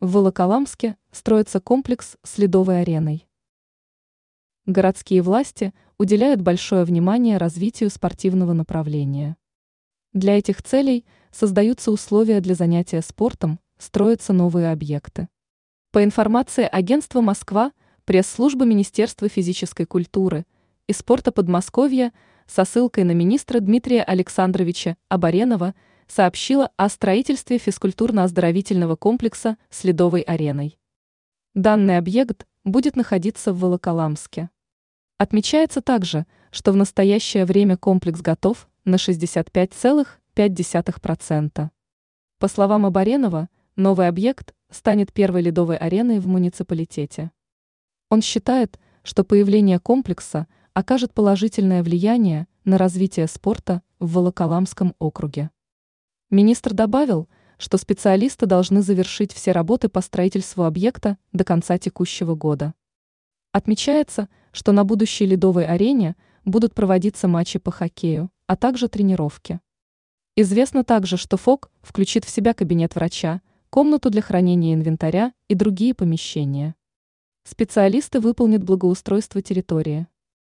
В Волоколамске строится комплекс с ледовой ареной. Городские власти уделяют большое внимание развитию спортивного направления. Для этих целей создаются условия для занятия спортом, строятся новые объекты. По информации агентства «Москва», пресс-служба Министерства физической культуры и спорта Подмосковья со ссылкой на министра Дмитрия Александровича Абаренова – сообщила о строительстве физкультурно-оздоровительного комплекса с ледовой ареной. Данный объект будет находиться в Волоколамске. Отмечается также, что в настоящее время комплекс готов на 65,5%. По словам Абаренова, новый объект станет первой ледовой ареной в муниципалитете. Он считает, что появление комплекса окажет положительное влияние на развитие спорта в Волоколамском округе. Министр добавил, что специалисты должны завершить все работы по строительству объекта до конца текущего года. Отмечается, что на будущей ледовой арене будут проводиться матчи по хоккею, а также тренировки. Известно также, что ФОК включит в себя кабинет врача, комнату для хранения инвентаря и другие помещения. Специалисты выполнят благоустройство территории.